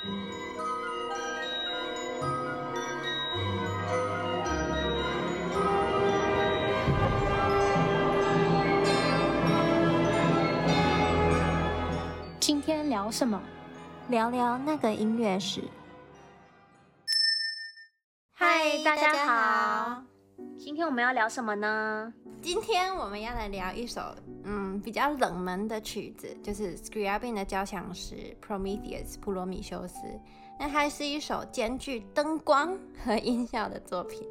今天聊什么？聊聊那个音乐史。嗨，大家好。今天我们要聊什么呢？今天我们要来聊一首比较冷门的曲子，就是 Scriabin 的交响诗《Prometheus》普罗米修斯。那它是一首兼具灯光和音效的作品。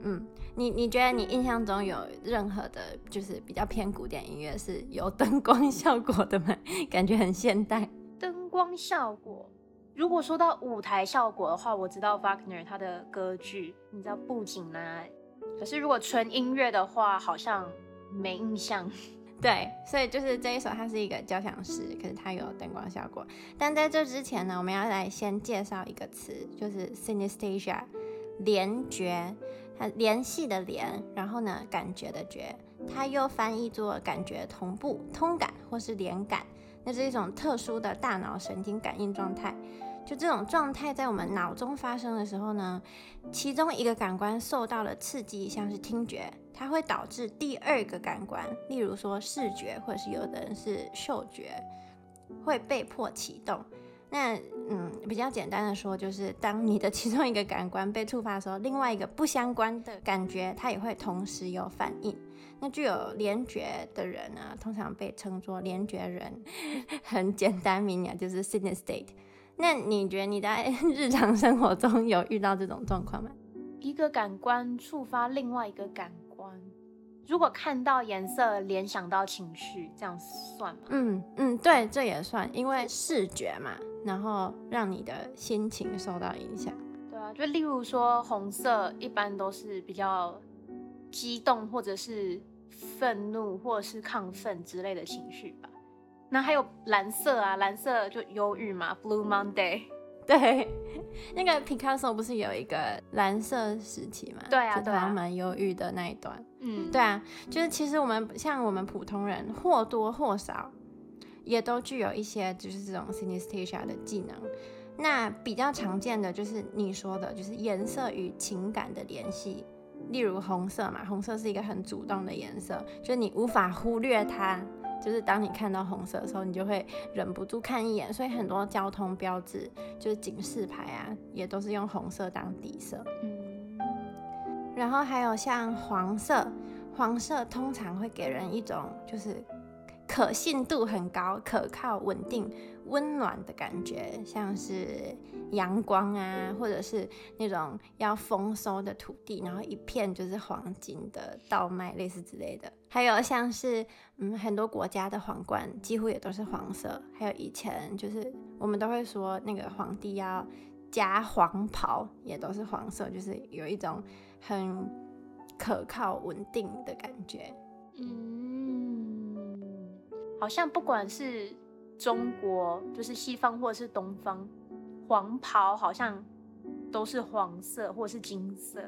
嗯，你你觉得你印象中有任何的，就是比较偏古典音乐是有灯光效果的吗？感觉很现代。灯光效果，如果说到舞台效果的话，我知道 Wagner 他的歌剧，你知道布景啊。可是如果纯音乐的话，好像没印象。对，所以就是这一首，它是一个交响诗，可是它有灯光效果。但在这之前呢，我们要来先介绍一个词，就是 synesthesia，联觉。它联系的联，然后呢，感觉的觉，它又翻译作感觉同步、通感或是联感。那是一种特殊的大脑神经感应状态。就这种状态在我们脑中发生的时候呢，其中一个感官受到了刺激，像是听觉，它会导致第二个感官，例如说视觉，或者是有的人是嗅觉，会被迫启动。那嗯，比较简单的说，就是当你的其中一个感官被触发的时候，另外一个不相关的感觉，它也会同时有反应。那具有联觉的人呢，通常被称作联觉人，很简单明了，就是 synesthete。那你觉得你在 日常生活中有遇到这种状况吗？一个感官触发另外一个感官。如果看到颜色联想到情绪，这样算吗？嗯嗯，对，这也算，因为视觉嘛，然后让你的心情受到影响。对啊，就例如说红色一般都是比较激动，或者是愤怒，或者是亢奋之类的情绪吧。那还有蓝色啊，蓝色就忧郁嘛，Blue Monday。对，那个 Picasso 不是有一个蓝色时期嘛？对啊，对啊，蛮忧郁的那一段。嗯，对啊，就是其实我们像我们普通人或多或少也都具有一些就是这种 synesthesia 的技能。那比较常见的就是你说的，就是颜色与情感的联系。例如红色嘛，红色是一个很主动的颜色，就是你无法忽略它。就是当你看到红色的时候，你就会忍不住看一眼，所以很多交通标志，就是警示牌啊，也都是用红色当底色。嗯，然后还有像黄色，黄色通常会给人一种就是。可信度很高、可靠、稳定、温暖的感觉，像是阳光啊，或者是那种要丰收的土地，然后一片就是黄金的稻麦，类似之类的。还有像是嗯，很多国家的皇冠几乎也都是黄色。还有以前就是我们都会说那个皇帝要加黄袍，也都是黄色，就是有一种很可靠、稳定的感觉。嗯。好像不管是中国，就是西方或者是东方，黄袍好像都是黄色或者是金色。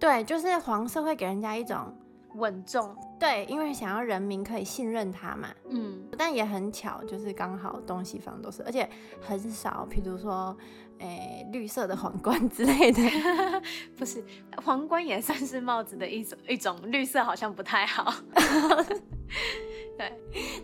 对，就是黄色会给人家一种稳重。对，因为想要人民可以信任他嘛。嗯，但也很巧，就是刚好东西方都是，而且很少，比如说，诶、欸，绿色的皇冠之类的。不是，皇冠也算是帽子的一种，一种绿色好像不太好。对，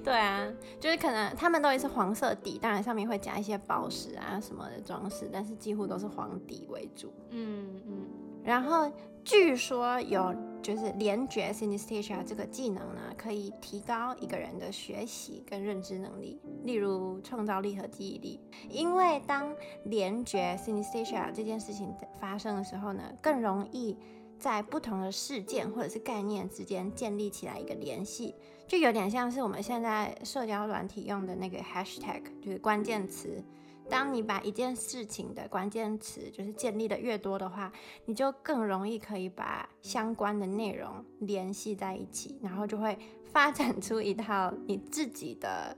对啊，就是可能他们都也是黄色底，当然上面会加一些宝石啊什么的装饰，但是几乎都是黄底为主。嗯嗯。然后据说有就是联觉 synesthesia 这个技能呢，可以提高一个人的学习跟认知能力，例如创造力和记忆力。因为当联觉 synesthesia 这件事情发生的时候呢，更容易在不同的事件或者是概念之间建立起来一个联系。就有点像是我们现在社交软体用的那个 hashtag，就是关键词。当你把一件事情的关键词就是建立的越多的话，你就更容易可以把相关的内容联系在一起，然后就会发展 出一套你自己的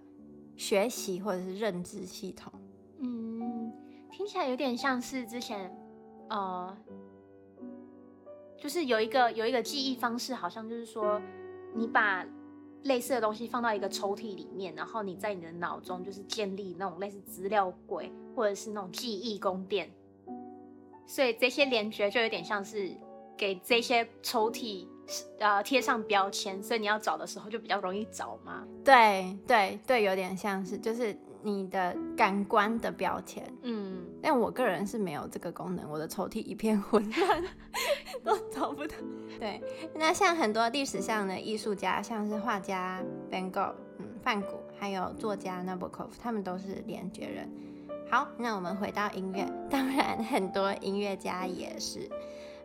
学习或者是认知系统。嗯，听起来有点像是之前，呃，就是有一个有一个记忆方式，好像就是说你把。类似的东西放到一个抽屉里面，然后你在你的脑中就是建立那种类似资料柜或者是那种记忆宫殿。所以这些联觉就有点像是给这些抽屉呃贴上标签，所以你要找的时候就比较容易找嘛。对对对，有点像是就是。你的感官的标签，嗯，但我个人是没有这个功能，我的抽屉一片混乱，都找不到。对，那像很多历史上的艺术家，像是画家 Van Gogh，嗯，梵谷，还有作家 Nabokov，他们都是联觉人。好，那我们回到音乐，当然很多音乐家也是，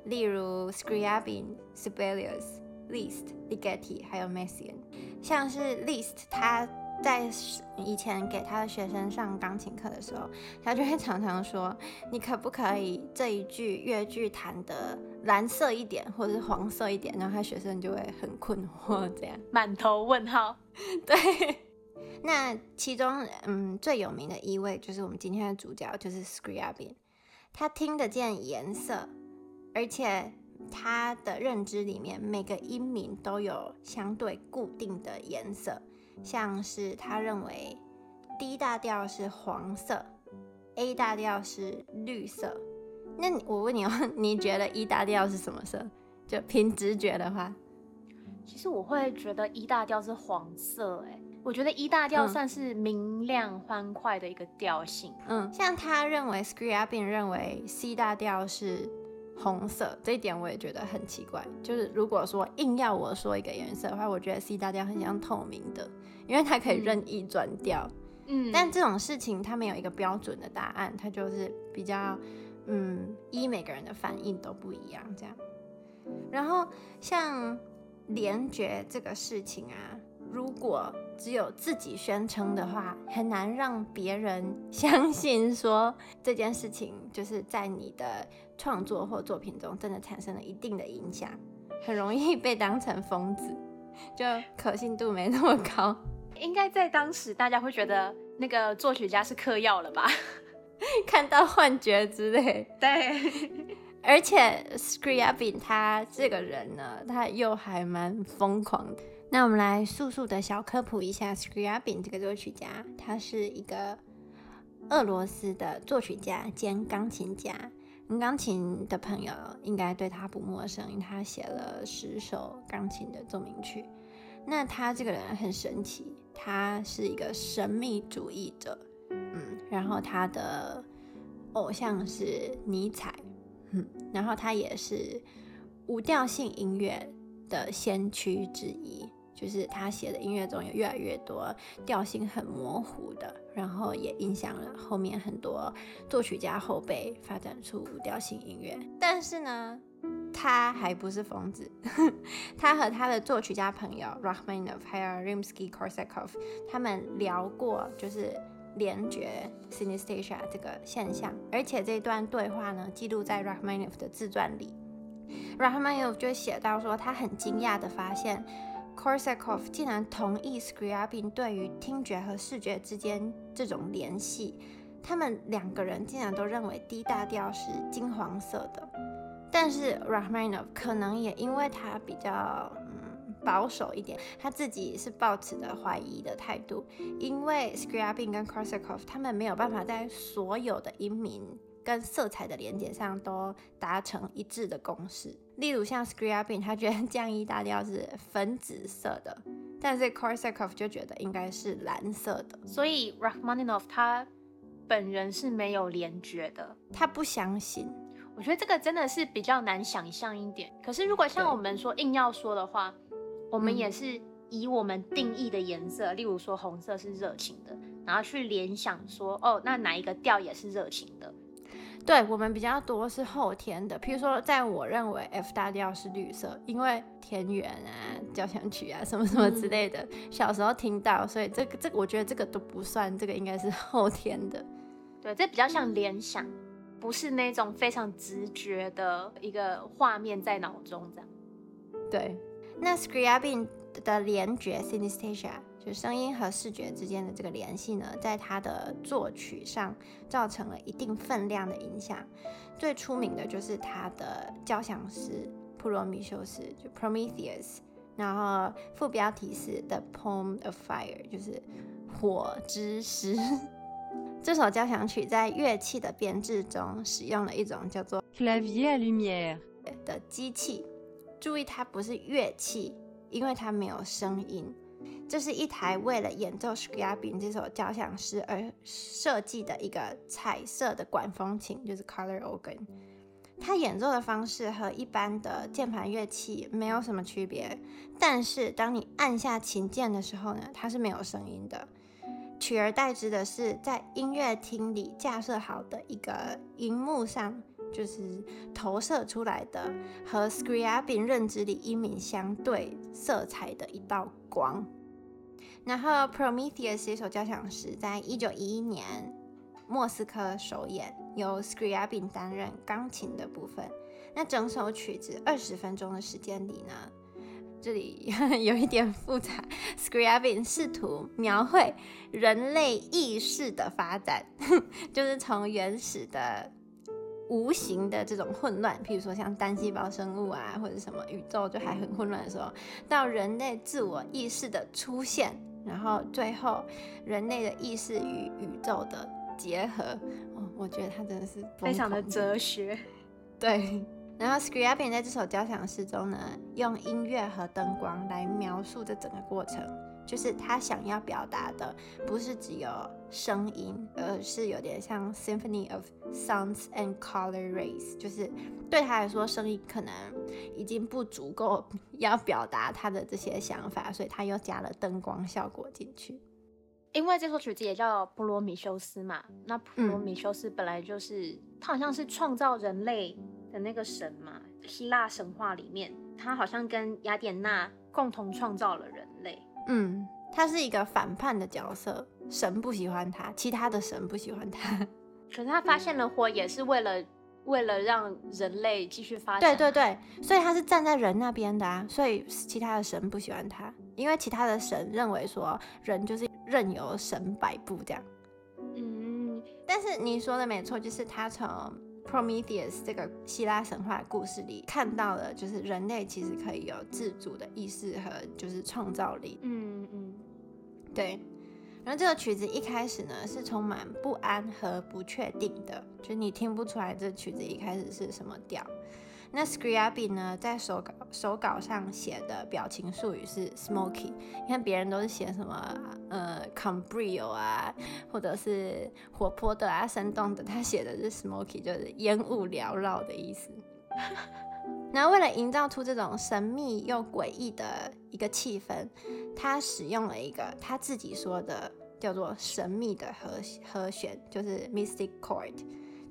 例如 Scriabin、Sibelius、List、Ligeti，还有 Messian，像是 List 他。在以前给他的学生上钢琴课的时候，他就会常常说：“你可不可以这一句乐句弹得蓝色一点，或者是黄色一点？”然后他学生就会很困惑，这样 满头问号。对，那其中嗯最有名的一位就是我们今天的主角，就是 Scriabin。他听得见颜色，而且他的认知里面每个音名都有相对固定的颜色。像是他认为 D 大调是黄色，A 大调是绿色。那我问你哦，你觉得 E 大调是什么色？就凭直觉的话，其实我会觉得 E 大调是黄色。哎，我觉得 E 大调算是明亮欢快的一个调性。嗯，像他认为 Scriabin 认为 C 大调是。红色这一点我也觉得很奇怪，就是如果说硬要我说一个颜色的话，我觉得 C 大调很像透明的，因为它可以任意转调。嗯，但这种事情它没有一个标准的答案，它就是比较嗯，依每个人的反应都不一样这样。然后像联觉这个事情啊，如果只有自己宣称的话，很难让别人相信说这件事情就是在你的。创作或作品中真的产生了一定的影响，很容易被当成疯子，就可信度没那么高。应该在当时，大家会觉得那个作曲家是嗑药了吧？看到幻觉之类。对，而且 Scriabin 他这个人呢，他又还蛮疯狂的。那我们来速速的小科普一下 Scriabin 这个作曲家，他是一个俄罗斯的作曲家兼钢琴家。钢琴的朋友应该对他不陌生，因为他写了十首钢琴的奏鸣曲。那他这个人很神奇，他是一个神秘主义者，嗯，然后他的偶像是尼采，嗯，然后他也是无调性音乐的先驱之一。就是他写的音乐中有越来越多调性很模糊的，然后也影响了后面很多作曲家后辈发展出无调性音乐。但是呢，他还不是疯子，他和他的作曲家朋友 Rachmaninoff 还有 Rimsky-Korsakov 他们聊过，就是联觉 synesthesia 这个现象，而且这段对话呢记录在 Rachmaninoff 的自传里。Rachmaninoff 就写到说，他很惊讶的发现。Korsakov 竟然同意 Scriabin 对于听觉和视觉之间这种联系，他们两个人竟然都认为 D 大调是金黄色的。但是 Rachmaninoff 可能也因为他比较嗯保守一点，他自己是抱持着怀疑的态度，因为 Scriabin 跟 Korsakov 他们没有办法在所有的音名跟色彩的连接上都达成一致的共识。例如像 Scriabin，他觉得降 E 大调是粉紫色的，但是 Korsakov 就觉得应该是蓝色的。所以 Rachmaninoff 他本人是没有联觉的，他不相信。我觉得这个真的是比较难想象一点。可是如果像我们说硬要说的话，我们也是以我们定义的颜色，嗯、例如说红色是热情的，然后去联想说，哦，那哪一个调也是热情的。对，我们比较多是后天的，譬如说，在我认为 F 大调是绿色，因为田园啊、交响曲啊什么什么之类的，嗯、小时候听到，所以这个这个我觉得这个都不算，这个应该是后天的。对，这比较像联想，不是那种非常直觉的一个画面在脑中这样。对，那 Scriabin 的联觉 synesthesia 就声音和视觉之间的这个联系呢，在他的作曲上造成了一定分量的影响。最出名的就是他的交响诗《普罗米修斯》，就 Prometheus，然后副标题是 The Poem of Fire，就是火之诗。这首交响曲在乐器的编制中使用了一种叫做 clavier lumière 的机器。注意，它不是乐器，因为它没有声音。这是一台为了演奏 s c r a b i n 这首交响诗而设计的一个彩色的管风琴，就是 color organ。它演奏的方式和一般的键盘乐器没有什么区别，但是当你按下琴键的时候呢，它是没有声音的。取而代之的是，在音乐厅里架设好的一个荧幕上，就是投射出来的和 Scriabin 认知里音名相对色彩的一道光。然后 Prometheus 这首交响诗在一九一一年莫斯科首演，由 Scriabin 担任钢琴的部分。那整首曲子二十分钟的时间里呢，这里有一点复杂。Scriabin 试图描绘人类意识的发展，就是从原始的无形的这种混乱，譬如说像单细胞生物啊，或者什么宇宙就还很混乱的时候，到人类自我意识的出现，然后最后人类的意识与宇宙的结合。哦，我觉得它真的是非常的哲学，对。然后 Scriabin 在这首交响诗中呢，用音乐和灯光来描述这整个过程，就是他想要表达的不是只有声音，而是有点像 Symphony of Sounds and Color Rays，就是对他来说，声音可能已经不足够 要表达他的这些想法，所以他又加了灯光效果进去。因为这首曲子也叫普罗米修斯嘛，那普罗米修斯本来就是、嗯、他好像是创造人类。的那个神嘛，希腊神话里面，他好像跟雅典娜共同创造了人类。嗯，他是一个反叛的角色，神不喜欢他，其他的神不喜欢他。可是他发现了火，也是为了为了让人类继续发展。对对对，所以他是站在人那边的啊。所以其他的神不喜欢他，因为其他的神认为说人就是任由神摆布这样。嗯，但是你说的没错，就是他从。Prometheus 这个希腊神话故事里看到了，就是人类其实可以有自主的意识和就是创造力。嗯嗯，对。然后这个曲子一开始呢是充满不安和不确定的，就是你听不出来这曲子一开始是什么调。那 Scriabin 呢，在手稿手稿上写的表情术语是 smoky。你看别人都是写什么呃 cambrio 啊，或者是活泼的啊、生动的，他写的是 smoky，就是烟雾缭绕的意思。那为了营造出这种神秘又诡异的一个气氛，他使用了一个他自己说的叫做神秘的和和弦，就是 mystic chord。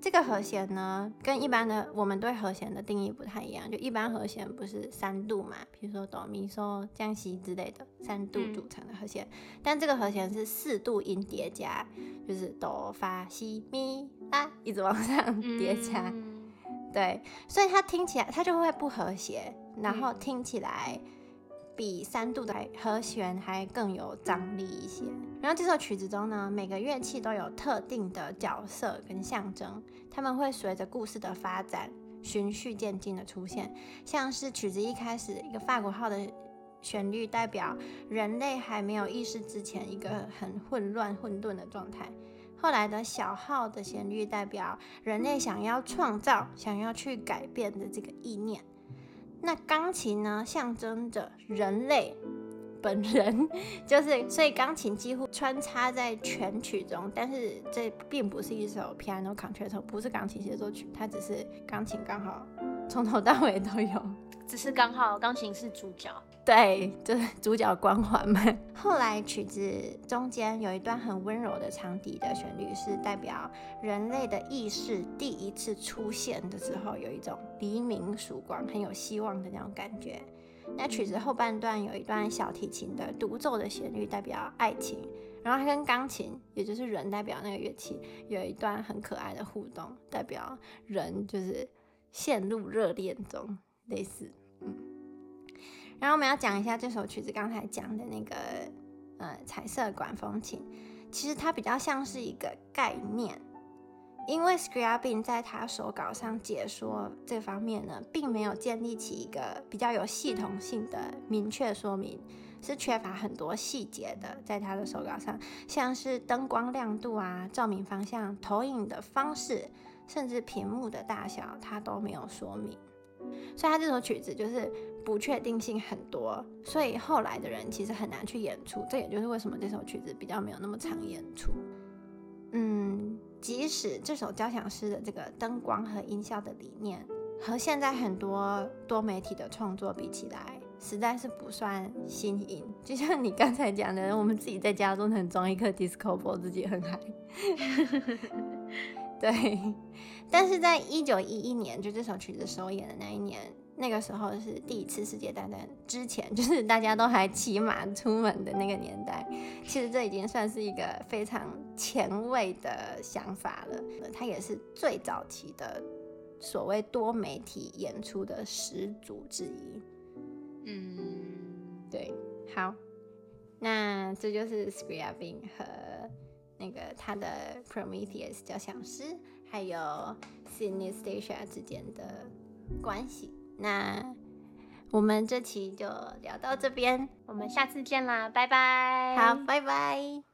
这个和弦呢，跟一般的我们对和弦的定义不太一样。就一般和弦不是三度嘛，比如说哆咪嗦降西之类的三度组成的和弦，嗯、但这个和弦是四度音叠加，就是哆发西咪拉，一直往上叠加。嗯、对，所以它听起来它就会不和谐，然后听起来。比三度的和弦还更有张力一些。然后这首曲子中呢，每个乐器都有特定的角色跟象征，他们会随着故事的发展循序渐进的出现。像是曲子一开始一个法国号的旋律，代表人类还没有意识之前一个很混乱混沌的状态。后来的小号的旋律，代表人类想要创造、想要去改变的这个意念。那钢琴呢，象征着人类本人，就是所以钢琴几乎穿插在全曲中，但是这并不是一首 piano concerto，不是钢琴协奏曲，它只是钢琴刚好从头到尾都有。只是刚好钢琴是主角，对，就是主角光环嘛。后来曲子中间有一段很温柔的长笛的旋律，是代表人类的意识第一次出现的时候，有一种黎明曙光，很有希望的那种感觉。那曲子后半段有一段小提琴的独奏的旋律，代表爱情，然后它跟钢琴，也就是人代表那个乐器，有一段很可爱的互动，代表人就是陷入热恋中，类似。嗯，然后我们要讲一下这首曲子刚才讲的那个呃彩色管风琴，其实它比较像是一个概念，因为 Scriabin 在他手稿上解说这方面呢，并没有建立起一个比较有系统性的明确说明，是缺乏很多细节的。在他的手稿上，像是灯光亮度啊、照明方向、投影的方式，甚至屏幕的大小，他都没有说明。所以他这首曲子就是不确定性很多，所以后来的人其实很难去演出。这也就是为什么这首曲子比较没有那么常演出。嗯，即使这首交响诗的这个灯光和音效的理念和现在很多多媒体的创作比起来，实在是不算新颖。就像你刚才讲的，我们自己在家中能装一颗 disco ball，自己很嗨。对，但是在一九一一年，就这首曲子首演的那一年，那个时候是第一次世界大战之前，就是大家都还骑马出门的那个年代。其实这已经算是一个非常前卫的想法了。它也是最早期的所谓多媒体演出的始祖之一。嗯，对，好，那这就是 Scriabin 和。那个他的 Prometheus 交响诗，还有 Synesthesia 之间的关系。那我们这期就聊到这边，我们下次见啦，拜拜。好，拜拜。